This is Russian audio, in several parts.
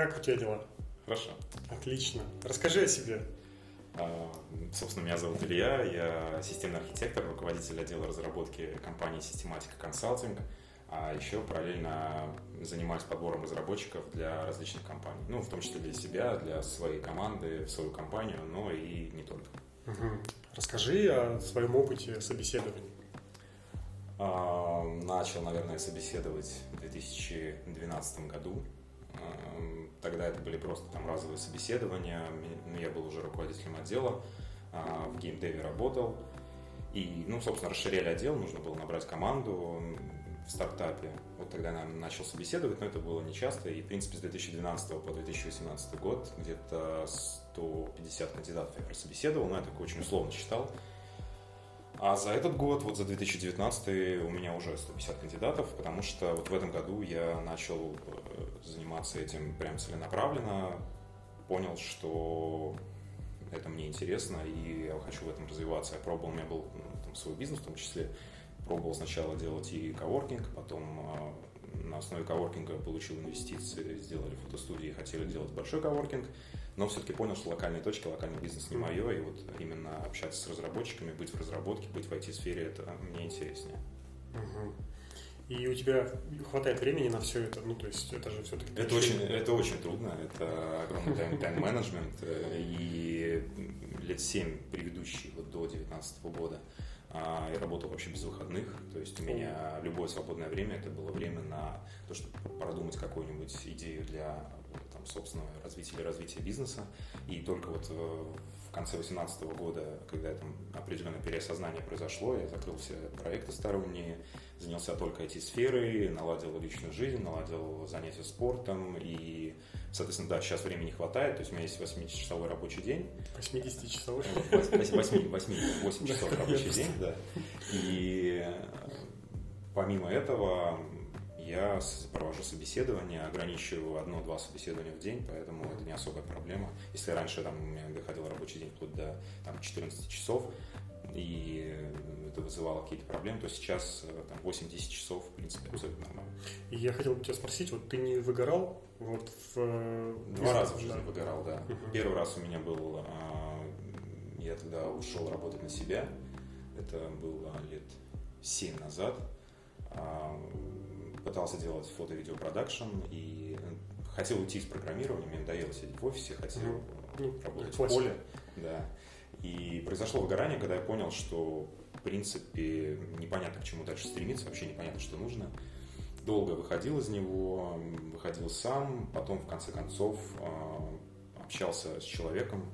Как у тебя дела? Хорошо. Отлично. Расскажи о себе. А, собственно, меня зовут Илья, я системный архитектор, руководитель отдела разработки компании Systematica Consulting, а еще параллельно занимаюсь подбором разработчиков для различных компаний, ну, в том числе для себя, для своей команды, в свою компанию, но и не только. Угу. Расскажи о своем опыте собеседований. А, начал, наверное, собеседовать в 2012 году. А, тогда это были просто там разовые собеседования. Ну, я был уже руководителем отдела, а, в геймдеве работал. И, ну, собственно, расширяли отдел, нужно было набрать команду в стартапе. Вот тогда я начал собеседовать, но это было нечасто. И, в принципе, с 2012 по 2018 год где-то 150 кандидатов я прособеседовал, но я так очень условно считал. А за этот год, вот за 2019, у меня уже 150 кандидатов, потому что вот в этом году я начал э, заниматься этим прям целенаправленно, понял, что это мне интересно, и я хочу в этом развиваться. Я пробовал, у меня был ну, там, свой бизнес в том числе, пробовал сначала делать и коворкинг, потом э, на основе коворкинга получил инвестиции, сделали фотостудии, хотели делать большой коворкинг, но все-таки понял, что локальные точки, локальный бизнес не мое, и вот именно общаться с разработчиками, быть в разработке, быть в IT-сфере, это мне интереснее. Угу. И у тебя хватает времени на все это, ну то есть это же все-таки... Это очень, это очень трудно, это огромный тайм-менеджмент, э, и лет 7 предыдущие, вот до 2019 года, а, я работал вообще без выходных, то есть у меня любое свободное время это было время на то, чтобы продумать какую-нибудь идею для собственного развития или развития бизнеса. И только вот э, в конце 2018 года, когда там определенное переосознание произошло, я закрыл все проекты сторонние, занялся только IT-сферой, наладил личную жизнь, наладил занятия спортом и Соответственно, да, сейчас времени хватает, то есть у меня есть 8-часовой рабочий день. 80-часовой? 8, 8, 8 часов рабочий день, да. И э, помимо этого я провожу собеседование, ограничиваю одно-два собеседования в день, поэтому это не особая проблема. Если раньше там, у меня доходил рабочий день вплоть до там, 14 часов, и это вызывало какие-то проблемы, то сейчас э, там, 8-10 часов, в принципе, абсолютно нормально. И я хотел бы тебя спросить, вот ты не выгорал вот в... Э, Два раза в жизни да. выгорал, да. Угу. Первый раз у меня был, а, я тогда ушел работать на себя, это было лет 7 назад, а, пытался делать фото-видео продакшн и хотел уйти из программирования, мне надоело сидеть в офисе, хотел ну, работать в поле. Да. И произошло выгорание, когда я понял, что в принципе непонятно к чему дальше стремиться, вообще непонятно, что нужно. Долго выходил из него, выходил сам, потом в конце концов а, общался с человеком.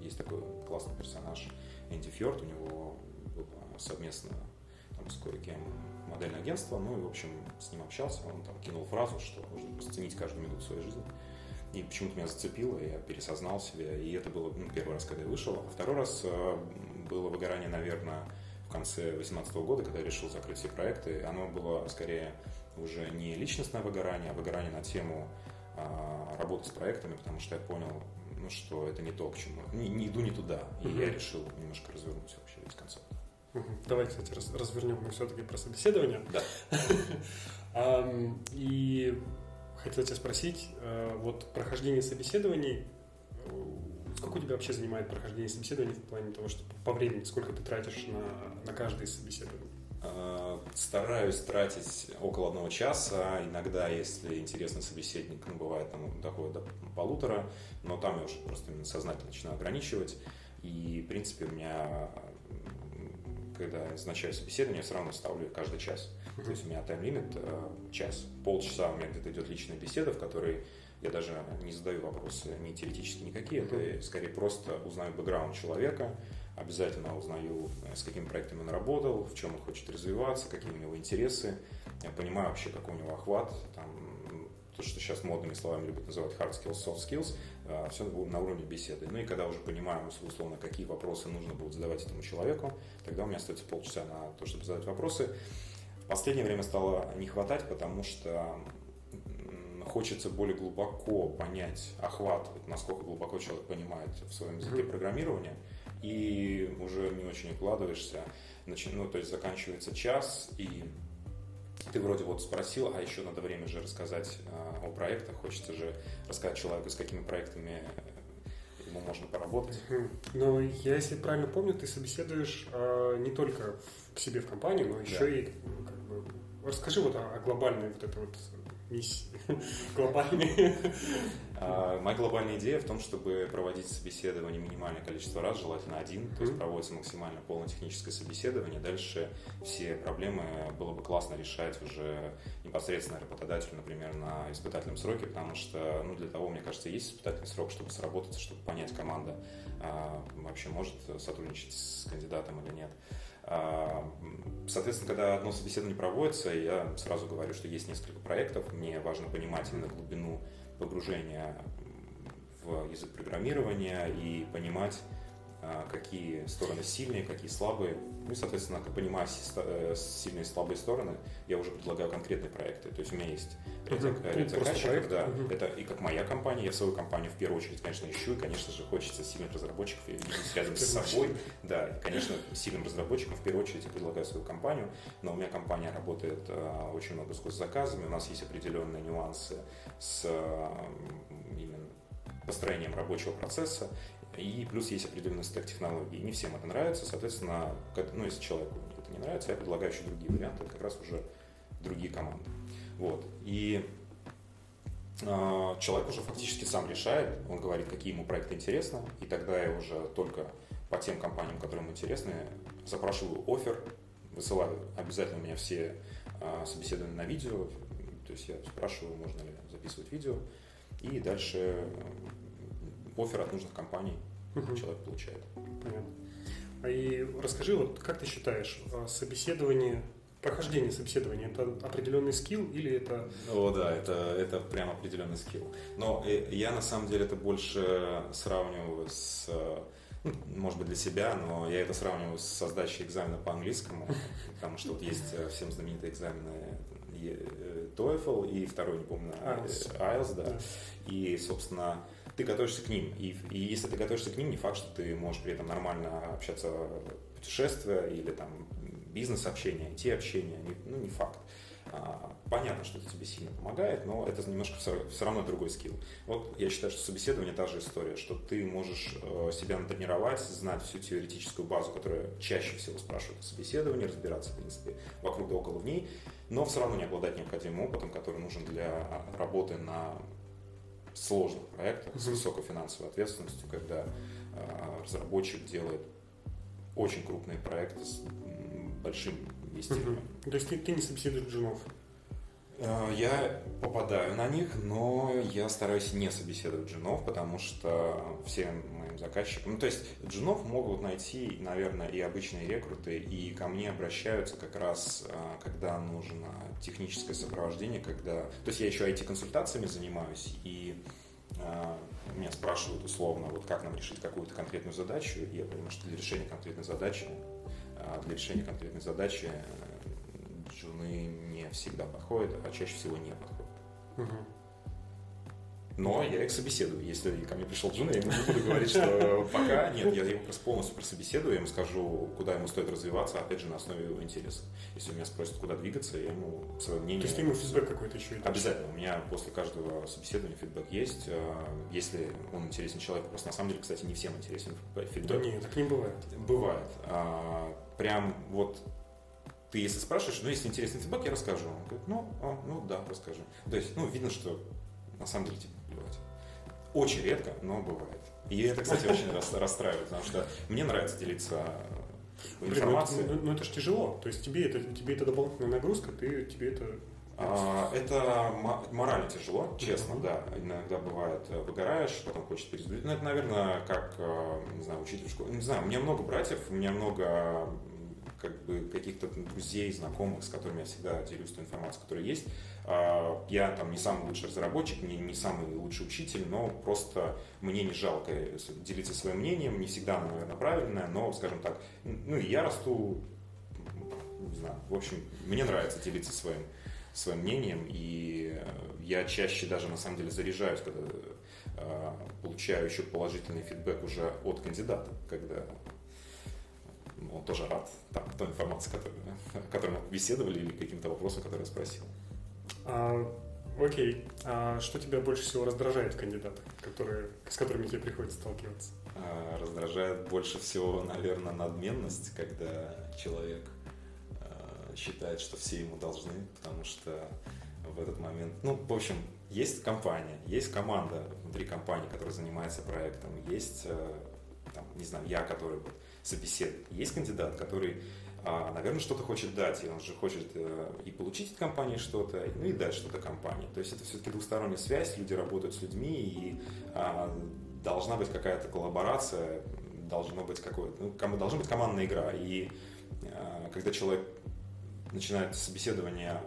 Есть такой классный персонаж Энди Фьорд, у него было совместно там, с кое-кем модельное агентство, ну и, в общем, с ним общался, он там кинул фразу, что нужно ценить каждую минуту своей жизни. И почему-то меня зацепило, я пересознал себя, и это было ну, первый раз, когда я вышел. А второй раз э, было выгорание, наверное, в конце 2018 года, когда я решил закрыть все проекты. Оно было скорее уже не личностное выгорание, а выгорание на тему а, работы с проектами, потому что я понял, ну, что это не то, к чему. Не, не иду не туда. И mm-hmm. я решил немножко развернуть вообще весь концепт. Давай, кстати, раз, развернем мы все-таки про собеседование. Да. И хотел тебя спросить, э, вот прохождение собеседований, э, сколько у тебя вообще занимает прохождение собеседований в плане того, что по времени, сколько ты тратишь на, на каждое из собеседований? Э, стараюсь тратить около одного часа. Иногда, если интересный собеседник, ну, бывает, там доходит до полутора, но там я уже просто сознательно начинаю ограничивать. И, в принципе, у меня когда назначаю собеседование, я все равно ставлю каждый час. Uh-huh. То есть у меня тайм-лимит э, час. Полчаса у меня где-то идет личная беседа, в которой я даже не задаю вопросы ни теоретически никакие, uh-huh. это скорее просто узнаю бэкграунд человека, обязательно узнаю, э, с каким проектом он работал, в чем он хочет развиваться, какие у него интересы. Я понимаю вообще, какой у него охват, там, то, что сейчас модными словами любят называть hard skills, soft skills, а, все на уровне беседы. Ну и когда уже понимаем, условно, какие вопросы нужно будет задавать этому человеку, тогда у меня остается полчаса на то, чтобы задать вопросы. В последнее время стало не хватать, потому что хочется более глубоко понять охват, насколько глубоко человек понимает в своем языке программирования, и уже не очень укладываешься, ну, то есть заканчивается час, и ты вроде вот спросил, а еще надо время же рассказать э, о проектах, хочется же рассказать человеку, с какими проектами ему можно поработать. Но я, если правильно помню, ты собеседуешь э, не только к себе в компанию, но еще да. и как бы, расскажи вот о, о глобальной вот этой вот миссии глобальной. А, моя глобальная идея в том, чтобы проводить собеседование минимальное количество раз, желательно один, то есть проводится максимально полное техническое собеседование. Дальше все проблемы было бы классно решать уже непосредственно работодателю, например, на испытательном сроке, потому что, ну, для того, мне кажется, есть испытательный срок, чтобы сработаться, чтобы понять, команда а, вообще может сотрудничать с кандидатом или нет. А, соответственно, когда одно собеседование проводится, я сразу говорю, что есть несколько проектов, мне важно понимать именно глубину погружения в язык программирования и понимать, какие стороны сильные, какие слабые. Ну и, соответственно, понимая э, сильные и слабые стороны, я уже предлагаю конкретные проекты. То есть у меня есть ряд, uh-huh. ряд заказчиков, да. Uh-huh. Это и как моя компания, я свою компанию в первую очередь, конечно, ищу, и, конечно же, хочется сильных разработчиков и видеть рядом с собой. Да, и, конечно, сильным разработчикам в первую очередь я предлагаю свою компанию, но у меня компания работает э, очень много с госзаказами, у нас есть определенные нюансы с именно построением рабочего процесса, и плюс есть определенный стек технологий. Не всем это нравится, соответственно, ну, если человеку это не нравится, я предлагаю еще другие варианты, как раз уже другие команды. Вот. И э, человек уже фактически сам решает, он говорит, какие ему проекты интересны, и тогда я уже только по тем компаниям, которые ему интересны, запрашиваю офер, высылаю обязательно у меня все э, собеседования на видео, то есть я спрашиваю, можно ли записывать видео, и дальше офер от нужных компаний угу. человек получает. Понятно. А и расскажи, вот как ты считаешь, а, собеседование, прохождение собеседования это определенный скилл или это... О, да, это, это прям определенный скилл. Но э, я на самом деле это больше сравниваю с ну, может быть, для себя, но я это сравниваю с сдачей экзамена по английскому, потому что вот есть э, всем знаменитые экзамены э, TOEFL и второй, не помню, IELTS, IELTS да. И, собственно, ты готовишься к ним. И, и если ты готовишься к ним, не факт, что ты можешь при этом нормально общаться путешествия или там бизнес-общение, IT-общение, ну не факт. А, понятно, что это тебе сильно помогает, но это немножко все, все равно другой скилл. Вот я считаю, что собеседование та же история, что ты можешь э, себя натренировать, знать всю теоретическую базу, которая чаще всего спрашивают о собеседовании, разбираться, в принципе, вокруг да около в ней, но все равно не обладать необходимым опытом, который нужен для работы на сложных проектах с высокой финансовой ответственностью, когда э, разработчик делает очень крупные проекты с большим инвестированием. То есть ты, ты не собеседуешь джунов? Э, я попадаю на них, но я стараюсь не собеседовать джунов, потому что всем моим заказчикам... Ну, то есть джунов могут найти, наверное, и обычные рекруты, и ко мне обращаются как раз, э, когда нужно техническое сопровождение, когда... То есть я еще IT-консультациями занимаюсь, и э, меня спрашивают условно, вот как нам решить какую-то конкретную задачу, и я понимаю, что для решения конкретной задачи, для решения конкретной задачи джуны не всегда подходят, а чаще всего не подходят. Угу. Но я их собеседую. Если ко мне пришел Джун, я ему не буду говорить, что пока нет, я его просто полностью прособеседую, я ему скажу, куда ему стоит развиваться, опять же, на основе его интереса. Если меня спросят, куда двигаться, я ему свое мнение... То есть ты ему фидбэк какой-то еще и Обязательно. У меня после каждого собеседования фидбэк есть. А, если он интересен человеку, просто на самом деле, кстати, не всем интересен фидбэк. Да нет, так не бывает. Бывает. А, прям вот ты если спрашиваешь, ну, если интересный фидбэк, я расскажу. Он говорит, ну, а, ну да, расскажи. То есть, ну, видно, что на самом деле тебе плевать. Очень редко, но бывает. И это, кстати, очень расстраивает, потому что мне нравится делиться ну, информацией. Ну, ну, это же тяжело. То есть тебе это, тебе это дополнительная нагрузка, ты, тебе это а, это морально тяжело, честно, да. Иногда бывает, э, выгораешь, потом хочешь перезагрузить. Ну, это, наверное, как, э, не знаю, учитель в школе. Не знаю, у меня много братьев, у меня много как бы каких-то друзей, знакомых, с которыми я всегда делюсь той информацией, которая есть. А, я там не самый лучший разработчик, не, не самый лучший учитель, но просто мне не жалко делиться своим мнением, не всегда оно, наверное, правильное, но, скажем так, ну и я расту, не знаю, в общем, мне нравится делиться своим, своим мнением, и я чаще даже на самом деле заряжаюсь, когда а, получаю еще положительный фидбэк уже от кандидата, когда он тоже рад там, той информации, которую, о которой мы беседовали, или каким-то вопросом, который я спросил. А, окей. А что тебя больше всего раздражает в кандидатах, которые, с которыми тебе приходится сталкиваться? А, раздражает больше всего, наверное, надменность, когда человек а, считает, что все ему должны, потому что в этот момент, ну, в общем, есть компания, есть команда внутри компании, которая занимается проектом, есть, э, там, не знаю, я, который вот собеседует, есть кандидат, который а, наверное, что-то хочет дать, и он же хочет э, и получить от компании что-то, ну и дать что-то компании. То есть это все-таки двусторонняя связь, люди работают с людьми, и а, должна быть какая-то коллаборация, должно быть какое-то, ну, должна быть командная игра. И а, когда человек начинает собеседование,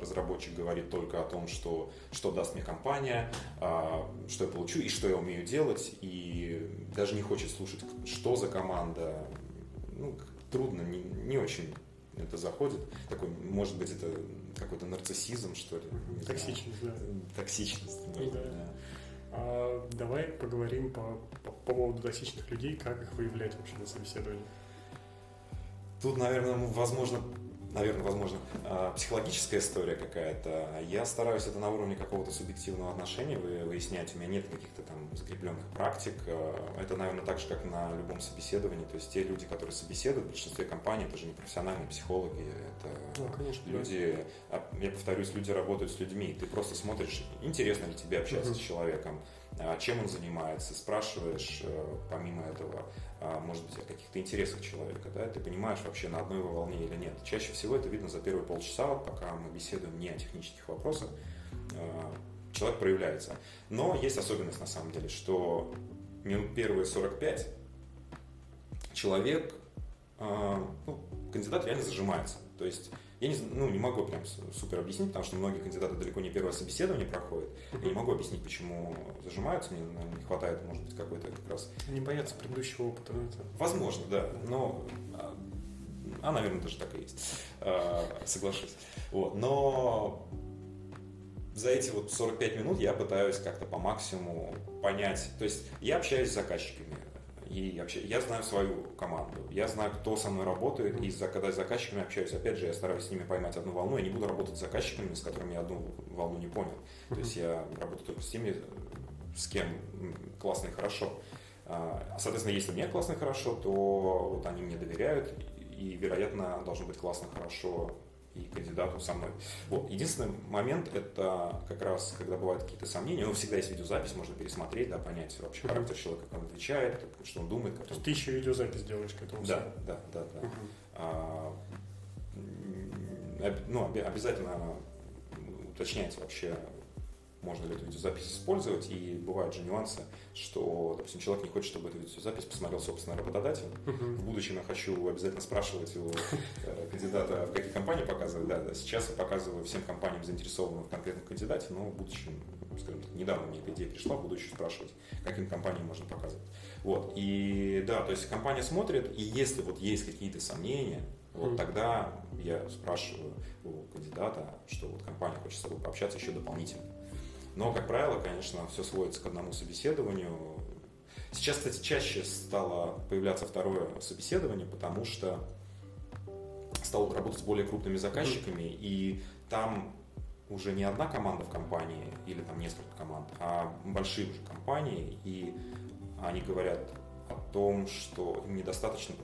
разработчик говорит только о том, что, что даст мне компания, что я получу и что я умею делать, и даже не хочет слушать, что за команда, ну, трудно, не, не очень это заходит. Такой, может быть, это какой-то нарциссизм, что ли. Токсичность, знаю. да. Токсичность, может да. да. А, давай поговорим по, по, по поводу токсичных людей, как их выявлять вообще на собеседовании. Тут, наверное, возможно, наверное, возможно, а, психологическая история какая-то. Я стараюсь это на уровне какого-то субъективного отношения выяснять. У меня нет каких-то там закрепленных практик. А, это, наверное, так же, как на любом собеседовании. То есть те люди, которые собеседуют, в большинстве компаний, это же не профессиональные психологи, это ну, конечно, люди, да. я повторюсь, люди работают с людьми. Ты просто смотришь, интересно ли тебе общаться uh-huh. с человеком, а, чем он занимается, спрашиваешь э, помимо этого, а, может быть, о каких-то интересах человека, да, ты понимаешь вообще на одной его волне или нет. Чаще всего это видно за первые полчаса, пока мы беседуем не о технических вопросах, а, человек проявляется. Но есть особенность на самом деле, что минут первые 45 человек, ну, кандидат реально зажимается. То есть я не, ну, не могу прям супер объяснить, потому что многие кандидаты далеко не первое собеседование проходят. Я не могу объяснить, почему зажимаются, мне наверное, не хватает, может быть, какой-то как раз... Не боятся предыдущего опыта. Это... Возможно, да, но... А, а, наверное, даже так и есть. А, соглашусь. Вот. Но за эти вот 45 минут я пытаюсь как-то по максимуму понять. То есть я общаюсь с заказчиками, и вообще, я знаю свою команду, я знаю, кто со мной работает, и за, когда с заказчиками общаюсь, опять же, я стараюсь с ними поймать одну волну, я не буду работать с заказчиками, с которыми я одну волну не понял. То есть я работаю только с теми, с кем классно и хорошо. А, соответственно, если мне классно и хорошо, то вот они мне доверяют, и, вероятно, должно быть классно, хорошо и кандидату со мной. Вот. Единственный момент это как раз, когда бывают какие-то сомнения, ну, всегда есть видеозапись, можно пересмотреть, да, понять вообще uh-huh. характер человека, как он отвечает, что он думает. Как То есть ты еще видеозапись делаешь к этому? Да, да, да, да. Uh-huh. А, ну, обязательно уточняется вообще можно ли эту видеозапись использовать, и бывают же нюансы, что, допустим, человек не хочет, чтобы эту видеозапись посмотрел, собственно, работодатель. Uh-huh. В будущем я хочу обязательно спрашивать у э, кандидата, в какие компании показывать. Да, да, сейчас я показываю всем компаниям, заинтересованным в конкретном кандидате, но в будущем, скажем так, недавно мне эта идея пришла, буду еще спрашивать, каким компаниям можно показывать. Вот, и да, то есть компания смотрит, и если вот есть какие-то сомнения, вот тогда я спрашиваю у кандидата, что вот компания хочет с тобой пообщаться еще дополнительно. Но, как правило, конечно, все сводится к одному собеседованию. Сейчас, кстати, чаще стало появляться второе собеседование, потому что стал работать с более крупными заказчиками, и там уже не одна команда в компании или там несколько команд, а большие уже компании, и они говорят о том, что им недостаточно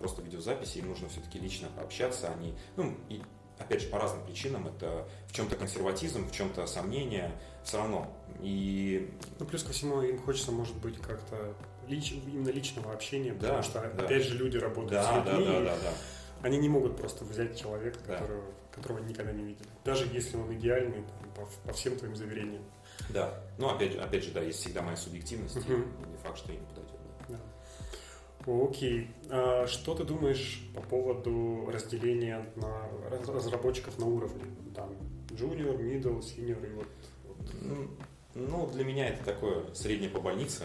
просто видеозаписи, им нужно все-таки лично пообщаться, они, ну, и опять же, по разным причинам. Это в чем-то консерватизм, в чем-то сомнение, все равно. И... Ну, плюс ко всему, им хочется, может быть, как-то лич... именно личного общения, да, потому что, да. опять же, люди работают да, с людьми, да, да, да, да. они не могут просто взять человека, которого, да. которого никогда не видели. Даже если он идеальный там, по, по всем твоим заверениям. Да, ну, опять же, опять же, да, есть всегда моя субъективность, uh-huh. и не факт, что ей не подойдет. Да. Окей. А что ты думаешь по поводу разделения на разработчиков на уровне? Там junior, middle, senior и вот. вот. Ну, для меня это такое среднее по больнице.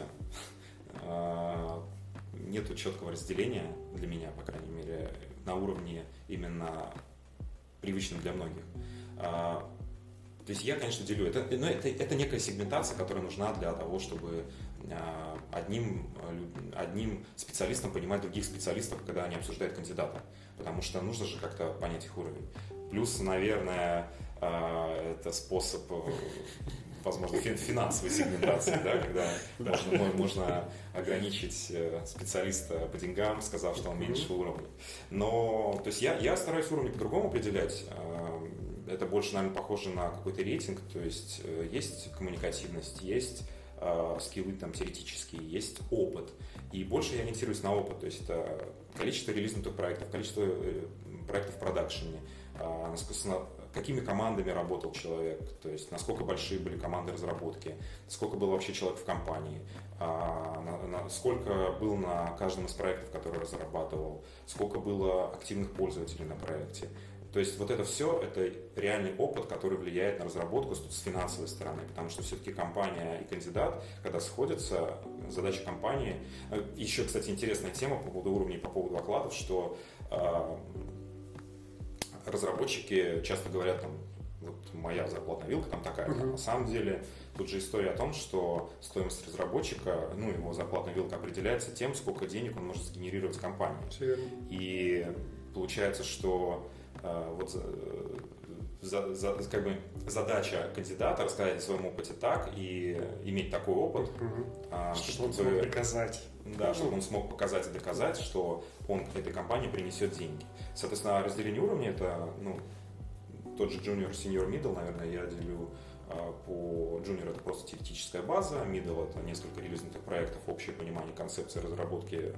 А, нету четкого разделения для меня, по крайней мере, на уровне именно привычном для многих. А, то есть я, конечно, делю. Это, но это, это некая сегментация, которая нужна для того, чтобы одним, одним специалистом понимать других специалистов, когда они обсуждают кандидата. Потому что нужно же как-то понять их уровень. Плюс, наверное, а, это способ возможно, финансовой сегментации, да, когда можно, можно ограничить э, специалиста по деньгам, сказав, что он меньше уровня. Но, то есть я, я стараюсь уровни по-другому определять. Э, это больше, наверное, похоже на какой-то рейтинг, то есть э, есть коммуникативность, есть скиллы там теоретические, есть опыт. И больше я ориентируюсь на опыт, то есть это количество релизнутых проектов, количество проектов в продакшене, какими командами работал человек, то есть насколько большие были команды разработки, сколько было вообще человек в компании, сколько был на каждом из проектов, который разрабатывал, сколько было активных пользователей на проекте. То есть вот это все, это реальный опыт, который влияет на разработку с, финансовой стороны, потому что все-таки компания и кандидат, когда сходятся, задача компании... Э, Еще, кстати, интересная тема по поводу уровней, по поводу окладов, что а, разработчики часто говорят там, вот моя зарплатная вилка там такая. Uh-huh. На самом деле тут же история о том, что стоимость разработчика, ну его зарплатная вилка определяется тем, сколько денег он может сгенерировать компании. И получается, что э, вот за, за, как бы задача кандидата рассказать о своем опыте так и иметь такой опыт, угу. а, чтобы, чтобы он смог доказать. Да, ну, чтобы он смог показать и доказать, что он этой компании принесет деньги. Соответственно, разделение уровней это ну, тот же junior, senior, middle, наверное, я делю а, по junior это просто теоретическая база, middle это несколько релизнутых проектов, общее понимание концепции разработки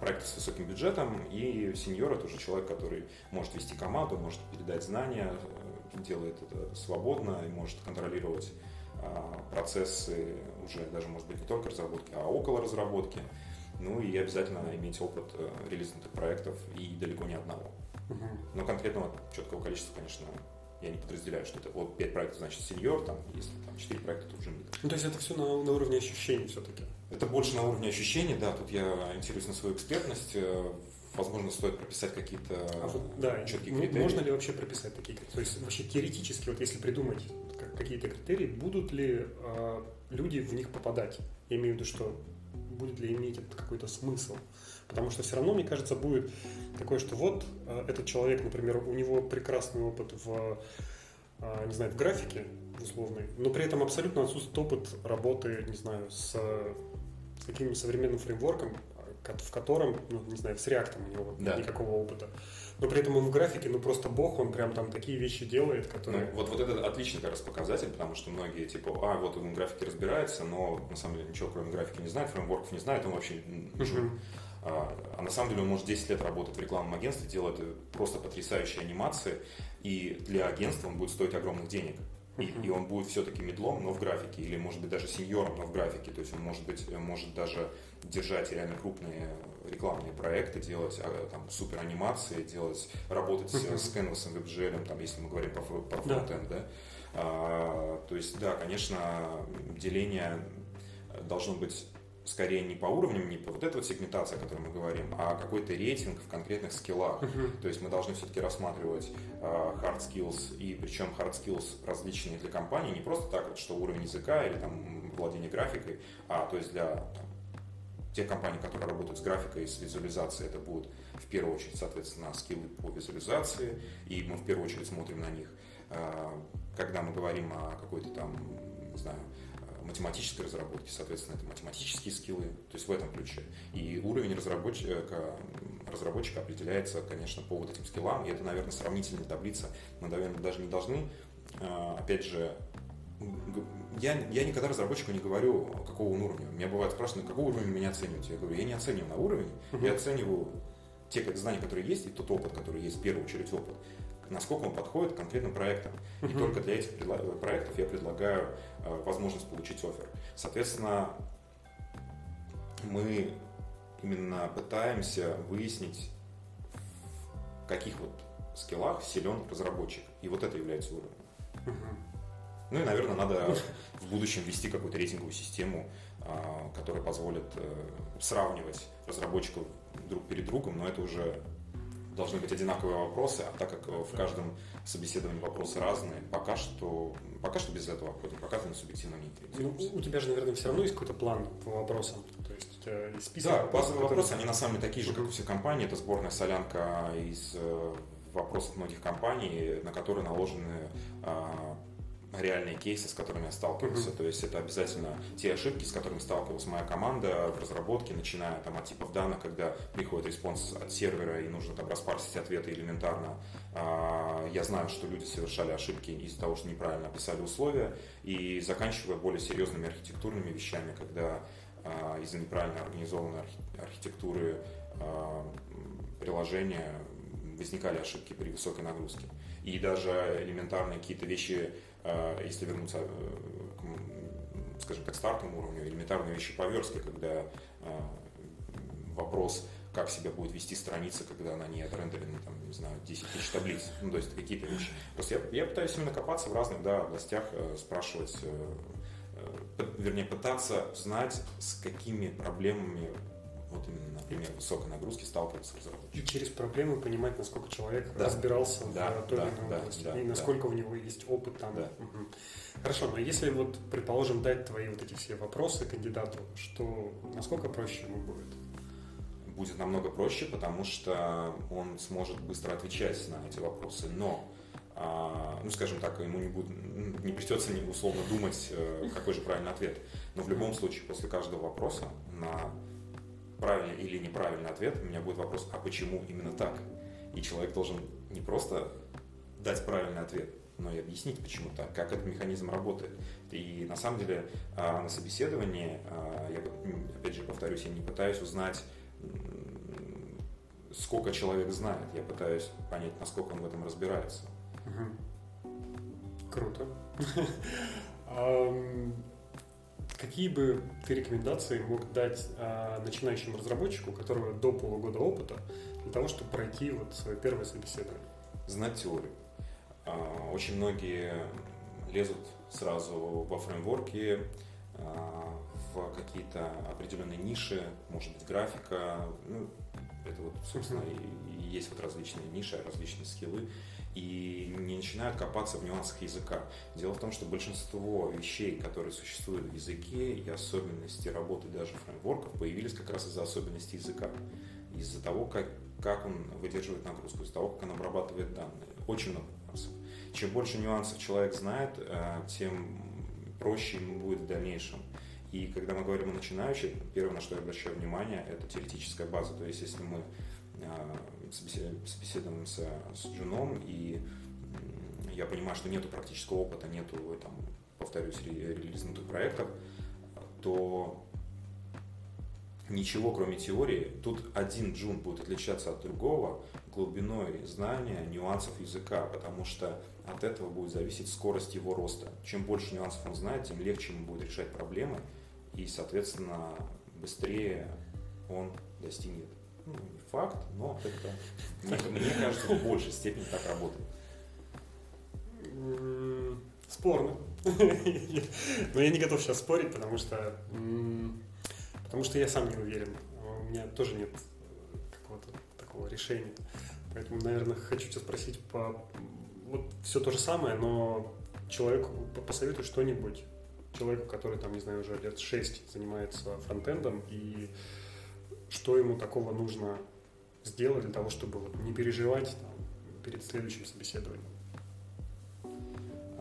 проекта с высоким бюджетом, и сеньор это уже человек, который может вести команду, может передать знания, э, делает это свободно и может контролировать а, процессы уже даже, может быть, не только разработки, а около разработки. Ну и обязательно иметь опыт э, релизнутых проектов и далеко не одного. Угу. Но конкретного четкого количества, конечно, я не подразделяю, что это вот 5 проектов, значит, сеньор, там, если там 4 проекта, то уже мид. Ну, то есть это все на, на уровне ощущений все-таки? Это больше на уровне ощущений, да, тут я ориентируюсь на свою экспертность. Э, возможно, стоит прописать какие-то а вот, да, четкие критерии. Можно ли вообще прописать такие критерии? То есть вообще теоретически, вот если придумать какие-то критерии, будут ли э, люди в них попадать? Я имею в виду, что будет ли иметь это какой-то смысл? Потому что все равно, мне кажется, будет такое, что вот э, этот человек, например, у него прекрасный опыт в, э, не знаю, в графике условной, но при этом абсолютно отсутствует опыт работы, не знаю, с каким-нибудь современным фреймворком, в котором, ну, не знаю, с React у него да. никакого опыта но при этом он в графике, ну просто бог, он прям там такие вещи делает, которые... Ну, вот, вот это отличный как раз показатель, потому что многие типа, а, вот он в графике разбирается, но на самом деле ничего кроме графики не знает, фреймворков не знает, он вообще uh-huh. а, а на самом деле он может 10 лет работать в рекламном агентстве, делает просто потрясающие анимации, и для агентства он будет стоить огромных денег. И, и он будет все-таки медлом, но в графике, или может быть даже сеньором, но в графике. То есть он может быть, может даже держать реально крупные рекламные проекты, делать а, там супер анимации, делать, работать uh-huh. с Canvas, WebGL, там, если мы говорим про, про фронтенд, да. да? А, то есть, да, конечно, деление должно быть скорее не по уровням, не по вот этой вот сегментации, о которой мы говорим, а какой-то рейтинг в конкретных скиллах. Uh-huh. То есть мы должны все-таки рассматривать uh, hard skills, и причем hard skills различные для компании, не просто так, вот, что уровень языка или там владение графикой, а то есть для там, те компании, которые работают с графикой и с визуализацией, это будут в первую очередь, соответственно, скиллы по визуализации, и мы в первую очередь смотрим на них. А, когда мы говорим о какой-то там, не знаю, математической разработке, соответственно, это математические скиллы, то есть в этом ключе. И уровень разработчика, разработчика определяется, конечно, по вот этим скиллам, и это, наверное, сравнительная таблица. Мы, наверное, даже не должны, а, опять же, я, я никогда разработчику не говорю, какого он уровня. Меня бывает спрашивают, какого уровня меня оцениваете? Я говорю, я не оцениваю на уровень, uh-huh. я оцениваю те знания, которые есть, и тот опыт, который есть, в первую очередь опыт, насколько он подходит к конкретным проектам. Uh-huh. И только для этих проектов я предлагаю э, возможность получить офер. Соответственно, мы именно пытаемся выяснить, в каких вот скиллах силен разработчик. И вот это является уровнем. Uh-huh. Ну и, наверное, надо в будущем ввести какую-то рейтинговую систему, а, которая позволит э, сравнивать разработчиков друг перед другом, но это уже должны быть одинаковые вопросы, а так как в каждом собеседовании вопросы разные, пока что, пока что без этого обходим, пока ты на субъективном не ну, У тебя же, наверное, все равно есть какой-то план по вопросам. То есть есть список. Да, базовые вопросы, они на самом деле такие же, как у всех компаний. Это сборная солянка из э, вопросов многих компаний, на которые наложены а, реальные кейсы, с которыми я сталкивался. Mm-hmm. То есть это обязательно те ошибки, с которыми сталкивалась моя команда в разработке, начиная там, от типов данных, когда приходит response от сервера и нужно там распарсить ответы элементарно. А, я знаю, что люди совершали ошибки из-за того, что неправильно описали условия, и заканчивая более серьезными архитектурными вещами, когда а, из-за неправильно организованной архитектуры а, приложения возникали ошибки при высокой нагрузке. И даже элементарные какие-то вещи если вернуться э, к, скажем так, стартовому уровню, элементарные вещи по когда а, вопрос, как себя будет вести страница, когда она не отрендерена, там, не знаю, 10 тысяч таблиц. Ну, то есть какие-то вещи. Просто я, я пытаюсь именно копаться в разных да, областях, э, спрашивать, э, вернее, пытаться знать, с какими проблемами вот именно, например, высокой нагрузки сталкиваются разработчики. И через проблемы понимать, насколько человек да. разбирался да, в той да, или иной да, области, да, и насколько да. у него есть опыт там. Да. Угу. Хорошо, но если вот, предположим, дать твои вот эти все вопросы кандидату, что насколько проще ему будет? Будет намного проще, потому что он сможет быстро отвечать на эти вопросы, но а, ну, скажем так, ему не, будет, не придется условно думать, э, какой же правильный ответ. Но в любом случае, после каждого вопроса на правильный или неправильный ответ, у меня будет вопрос, а почему именно так? И человек должен не просто дать правильный ответ, но и объяснить, почему так, как этот механизм работает. И на самом деле а, на собеседовании, а, я опять же повторюсь, я не пытаюсь узнать, сколько человек знает, я пытаюсь понять, насколько он в этом разбирается. Круто. Какие бы ты рекомендации мог дать а, начинающему разработчику, у которого до полугода опыта, для того, чтобы пройти вот свое первое собеседование? Знать теорию. А, очень многие лезут сразу во фреймворки, а, в какие-то определенные ниши, может быть, графика. Ну, это вот, собственно, и, и есть вот различные ниши, различные скиллы и не начинают копаться в нюансах языка. Дело в том, что большинство вещей, которые существуют в языке и особенности работы даже фреймворков, появились как раз из-за особенностей языка. Из-за того, как, как он выдерживает нагрузку, из-за того, как он обрабатывает данные. Очень много нюансов. Чем больше нюансов человек знает, э, тем проще ему будет в дальнейшем. И когда мы говорим о начинающих, первое, на что я обращаю внимание, это теоретическая база. То есть, если мы собеседуемся с Джуном, и я понимаю, что нету практического опыта, нету, там, повторюсь, релизнутых проектов, то ничего, кроме теории. Тут один джун будет отличаться от другого глубиной знания нюансов языка, потому что от этого будет зависеть скорость его роста. Чем больше нюансов он знает, тем легче ему будет решать проблемы, и, соответственно, быстрее он достигнет ну, не факт, но это, мне, мне кажется, в большей степени так работает. Спорно. Но я не готов сейчас спорить, потому что потому что я сам не уверен. У меня тоже нет какого-то такого решения. Поэтому, наверное, хочу тебя спросить по вот все то же самое, но человеку посоветую что-нибудь. Человеку, который там, не знаю, уже лет 6 занимается фронтендом и что ему такого нужно сделать для того, чтобы не переживать там, перед следующим собеседованием?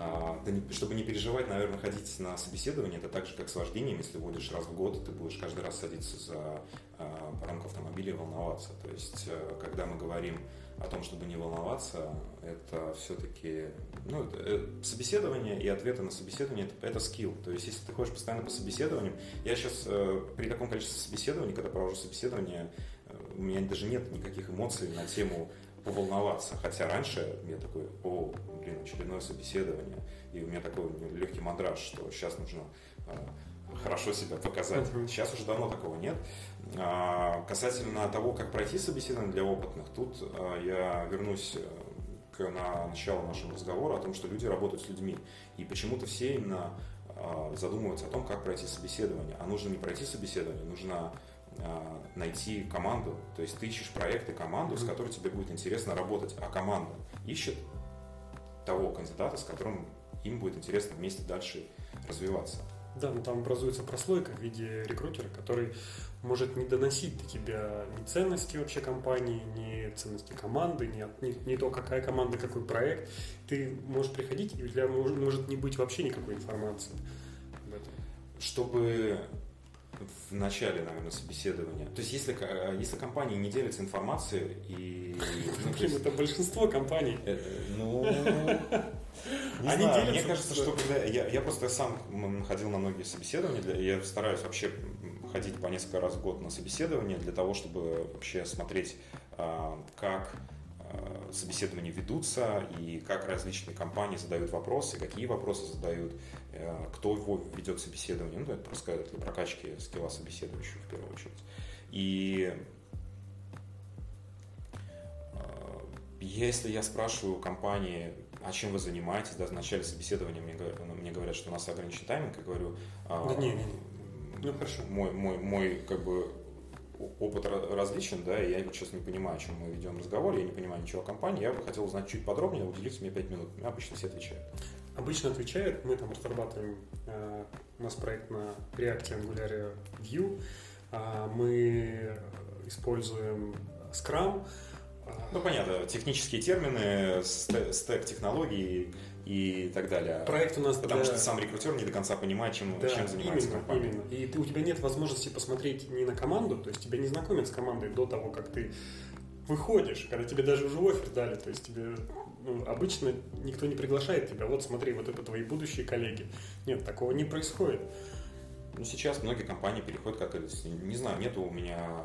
А, чтобы не переживать, наверное, ходить на собеседование, это так же, как с вождением. Если водишь раз в год, ты будешь каждый раз садиться за а, баранку автомобиля и волноваться. То есть, а, когда мы говорим о том, чтобы не волноваться, это все-таки ну, э, собеседование и ответы на собеседование это, это скилл. То есть, если ты ходишь постоянно по собеседованиям, я сейчас э, при таком количестве собеседований, когда провожу собеседование, э, у меня даже нет никаких эмоций на тему поволноваться. Хотя раньше я такой, о, блин, очередное собеседование, и у меня такой легкий мандраж, что сейчас нужно хорошо себя показать. Сейчас уже давно такого нет. А, касательно того, как пройти собеседование для опытных, тут а, я вернусь э, к на начало нашего разговора о том, что люди работают с людьми. И почему-то все именно а, задумываются о том, как пройти собеседование. А нужно не пройти собеседование, нужно а, найти команду. То есть ты ищешь проект и команду, с которой тебе будет интересно работать, а команда ищет того кандидата, с которым им будет интересно вместе дальше развиваться. Да, но там образуется прослойка в виде рекрутера, который может не доносить до тебя ни ценности вообще компании, ни ценности команды, ни, ни, ни то, какая команда, какой проект. Ты можешь приходить, и у тебя может, может не быть вообще никакой информации об этом. Чтобы в начале, наверное, собеседования. То есть, если, если компании не делятся информацией и... Ну, Блин, это большинство компаний. Э, ну, не Они знаю, мне кажется, что когда я, я просто сам ходил на многие собеседования, для, я стараюсь вообще ходить по несколько раз в год на собеседование для того, чтобы вообще смотреть, а, как собеседования ведутся и как различные компании задают вопросы, какие вопросы задают, э, кто его ведет собеседование. Ну, это просто для прокачки скилла собеседующего в первую очередь. И а, если я спрашиваю компании, а чем вы занимаетесь, да, в начале собеседования мне говорят, ну, мне говорят, что у нас ограничен тайминг, я говорю, да, не, не, не. Ну, хорошо. Мой, мой, мой, как бы, опыт различен, да, и я вот сейчас не понимаю, о чем мы ведем разговор, я не понимаю ничего о компании, я бы хотел узнать чуть подробнее, уделите мне 5 минут. Обычно все отвечают. Обычно отвечают, мы там разрабатываем, э, у нас проект на React Angular Vue, э, мы используем Scrum. Ну, понятно, технические термины, стек технологий, и так далее. Проект у нас Потому для... что сам рекрутер не до конца понимает, чем, да, чем занимается именно, компания. Именно. И ты, у тебя нет возможности посмотреть не на команду, то есть тебя не знакомят с командой до того, как ты выходишь, когда тебе даже уже офер дали, то есть тебе ну, обычно никто не приглашает тебя, вот смотри, вот это твои будущие коллеги. Нет, такого не происходит. Ну, сейчас многие компании переходят как не знаю, нету у меня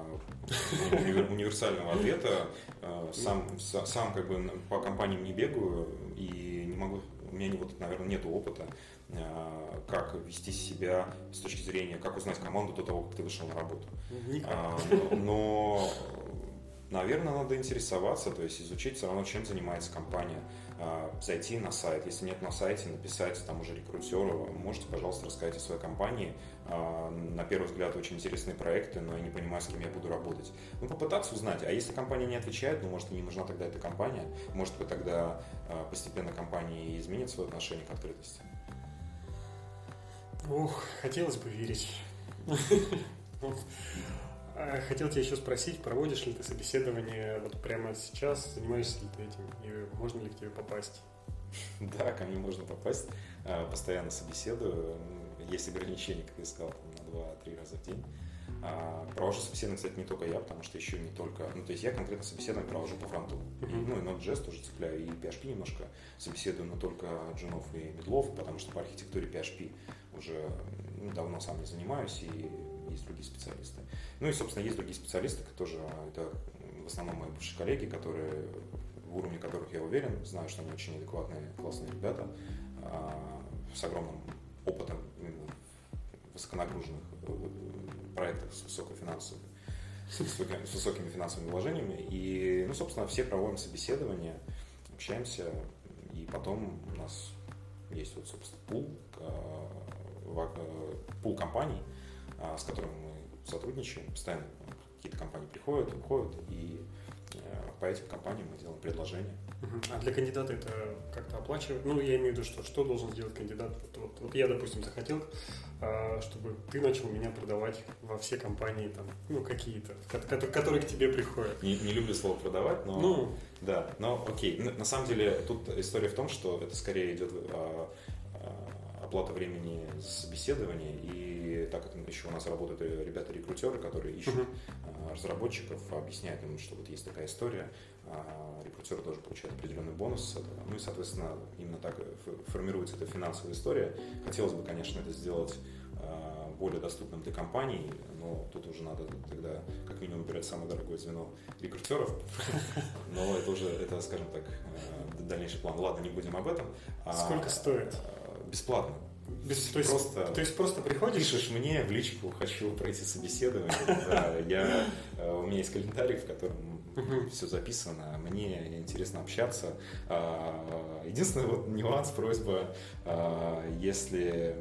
универсального ответа. Э, сам, сам как бы по компаниям не бегаю и не могу у меня, вот, наверное, нет опыта, э, как вести себя с точки зрения, как узнать команду до того, как ты вышел на работу. Никак. А, но, наверное, надо интересоваться, то есть изучить все равно, чем занимается компания, зайти на сайт. Если нет на сайте, написать там уже рекрутеру, можете, пожалуйста, рассказать о своей компании. А, на первый взгляд очень интересные проекты, но я не понимаю, с кем я буду работать. Ну, попытаться узнать. А если компания не отвечает, ну, может, и не нужна тогда эта компания. Может быть, тогда а, постепенно компания изменит свое отношение к открытости. Ух, хотелось бы верить. А, хотел тебя еще спросить, проводишь ли ты собеседование вот прямо сейчас, занимаешься ли ты этим, и можно ли к тебе попасть? Да, ко мне можно попасть. А, постоянно собеседую. Есть ограничения, как я сказал, на 2-3 раза в день. А, провожу собеседование, кстати, не только я, потому что еще не только... Ну, то есть я конкретно собеседование провожу по фронту. И, ну, и Node.js тоже цепляю, и PHP немножко собеседую, но только джунов и медлов, потому что по архитектуре PHP уже ну, давно сам не занимаюсь, и есть другие специалисты. Ну и, собственно, есть другие специалисты, тоже это в основном мои бывшие коллеги, которые в уровне которых я уверен, знаю, что они очень адекватные, классные ребята а, с огромным опытом высоконагруженных э, проектах с высокими, с высокими финансовыми вложениями. И, ну, собственно, все проводим собеседования, общаемся, и потом у нас есть вот, собственно, пул, э, э, пул компаний, а, с которыми мы сотрудничаем, постоянно какие-то компании приходят, уходят, и э, по этим компаниям мы делаем предложения. А для кандидата это как-то оплачивать? Ну, я имею в виду, что, что должен сделать кандидат? Вот, вот, вот я, допустим, захотел, а, чтобы ты начал меня продавать во все компании, там, ну, какие-то, которые, к тебе приходят. Не, не люблю слово продавать, но... Ну, да, но окей. На самом деле, тут история в том, что это скорее идет а, а, оплата времени собеседования и так как еще у нас работают ребята-рекрутеры, которые ищут uh-huh. разработчиков, объясняют им, что вот есть такая история, а рекрутеры тоже получают определенный бонус с этого. Ну и, соответственно, именно так формируется эта финансовая история. Хотелось бы, конечно, это сделать а, более доступным для компаний, но тут уже надо тогда как минимум выбирать самое дорогое звено рекрутеров. Но это уже, это, скажем так, дальнейший план. Ладно, не будем об этом. Сколько стоит? Бесплатно. Без, то, есть, просто, то есть просто приходишь? Пишешь мне в личку, хочу пройти собеседование. Да, я, э, у меня есть календарик, в котором все записано. Мне интересно общаться. А, единственный вот нюанс, просьба, а, если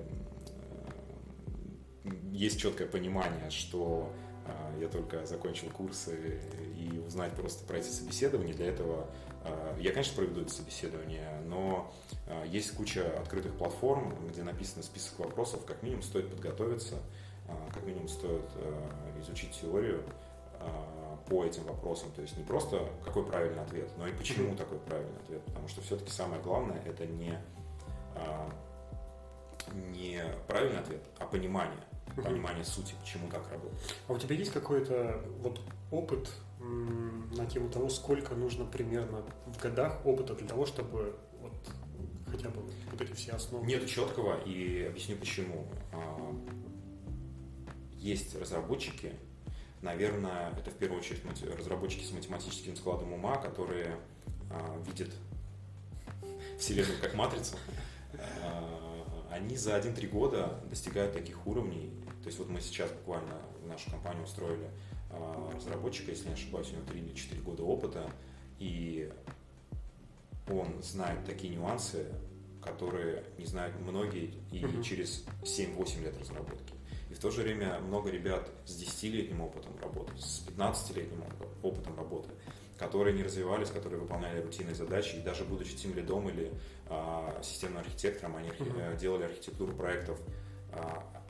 есть четкое понимание, что а, я только закончил курсы и узнать просто про эти собеседования. Для этого я, конечно, проведу это собеседование, но есть куча открытых платформ, где написан список вопросов, как минимум стоит подготовиться, как минимум стоит изучить теорию, по этим вопросам. То есть не просто какой правильный ответ, но и почему такой правильный ответ. Потому что все-таки самое главное это не, не правильный ответ, а понимание. Понимание сути, почему так работает. А у тебя есть какой-то вот опыт на тему того, сколько нужно примерно в годах опыта для того, чтобы вот хотя бы вот эти все основы? Нет четкого, и объясню почему. А, есть разработчики, Наверное, это в первую очередь разработчики с математическим складом ума, которые а, видят Вселенную как матрицу. А, они за 1-3 года достигают таких уровней. То есть вот мы сейчас буквально нашу компанию устроили разработчика, если не ошибаюсь, у него 3 или 4 года опыта, и он знает такие нюансы, которые не знают многие и через 7-8 лет разработки. И в то же время много ребят с 10-летним опытом работы, с 15-летним опытом работы, которые не развивались, которые выполняли рутинные задачи, и даже будучи тем лидом или а, системным архитектором, они mm-hmm. делали архитектуру проектов а,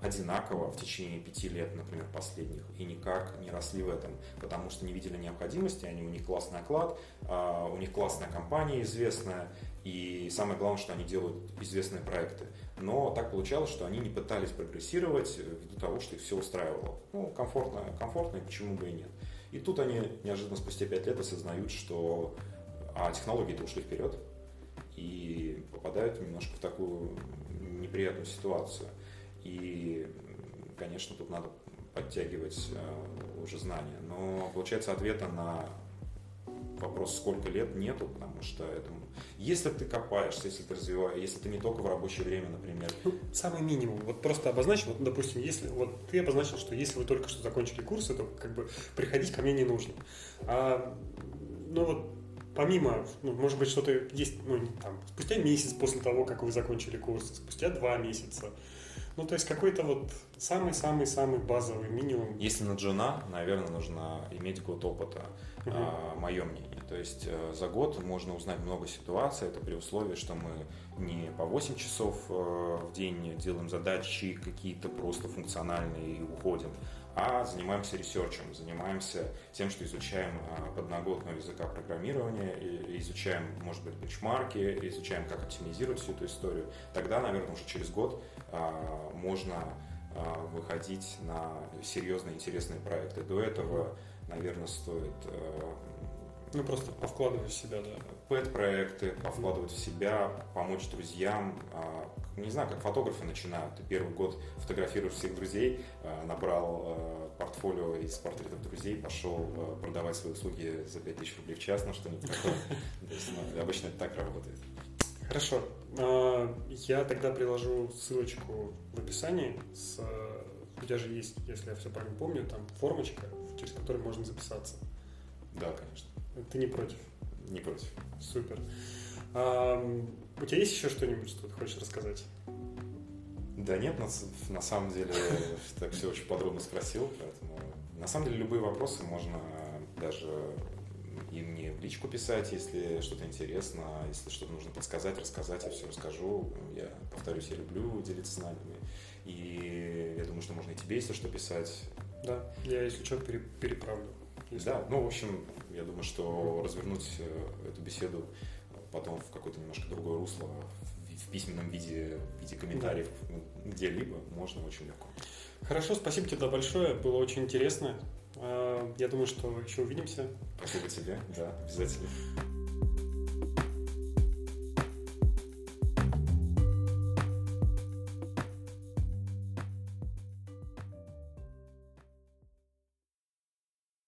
одинаково в течение пяти лет, например, последних, и никак не росли в этом, потому что не видели необходимости, они, у них классный оклад, а, у них классная компания известная, и самое главное, что они делают известные проекты. Но так получалось, что они не пытались прогрессировать ввиду того, что их все устраивало. Ну, комфортно, комфортно, и почему бы и нет. И тут они неожиданно спустя 5 лет осознают, что а технологии-то ушли вперед и попадают немножко в такую неприятную ситуацию. И, конечно, тут надо подтягивать э, уже знания. Но получается ответа на вопрос, сколько лет, нету, потому что это... Если ты копаешься, если ты развиваешь, если ты не только в рабочее время, например... Ну, самый минимум. Вот просто обозначим, вот, допустим, если вот ты обозначил, что если вы только что закончили курсы, то как бы приходить ко мне не нужно. А, ну вот помимо, ну, может быть, что-то есть, ну, там, спустя месяц после того, как вы закончили курсы, спустя два месяца, ну, то есть какой-то вот самый-самый-самый базовый минимум. Если на джуна, наверное, нужно иметь год опыта, угу. а, мое мнение. То есть э, за год можно узнать много ситуаций, это при условии, что мы не по 8 часов э, в день делаем задачи какие-то просто функциональные и уходим, а занимаемся ресерчем, занимаемся тем, что изучаем а, подноготного языка программирования, изучаем, может быть, бенчмарки, изучаем, как оптимизировать всю эту историю. Тогда, наверное, уже через год а, можно а, выходить на серьезные, интересные проекты. До этого, наверное, стоит ну, просто повкладывать в себя, да. Пэт-проекты, повкладывать в себя, помочь друзьям. А, не знаю, как фотографы начинают. Ты первый год фотографируешь всех друзей, а, набрал а, портфолио из портретов друзей, пошел продавать свои услуги за 5000 рублей в час, ну что-нибудь такое. Ну, обычно это так работает. Хорошо. Я тогда приложу ссылочку в описании. С... У тебя же есть, если я все правильно помню, там формочка, через которую можно записаться. Да, конечно. Ты не против? Не против. Супер. У тебя есть еще что-нибудь, что ты хочешь рассказать? Да нет, на, на самом деле так все очень подробно спросил, поэтому на самом деле любые вопросы можно даже и мне в личку писать, если что-то интересно, если что-то нужно подсказать, рассказать, я все расскажу. Я повторюсь, я люблю делиться знаниями. И я думаю, что можно и тебе, если что, писать. Да, я, если что, переправлю. Если... Да, ну, в общем, я думаю, что развернуть э, эту беседу потом в какое-то немножко другое русло, в письменном виде, в виде комментариев, да. где-либо, можно очень легко. Хорошо, спасибо тебе большое, было очень интересно. А, я думаю, что еще увидимся. Спасибо тебе, да, обязательно.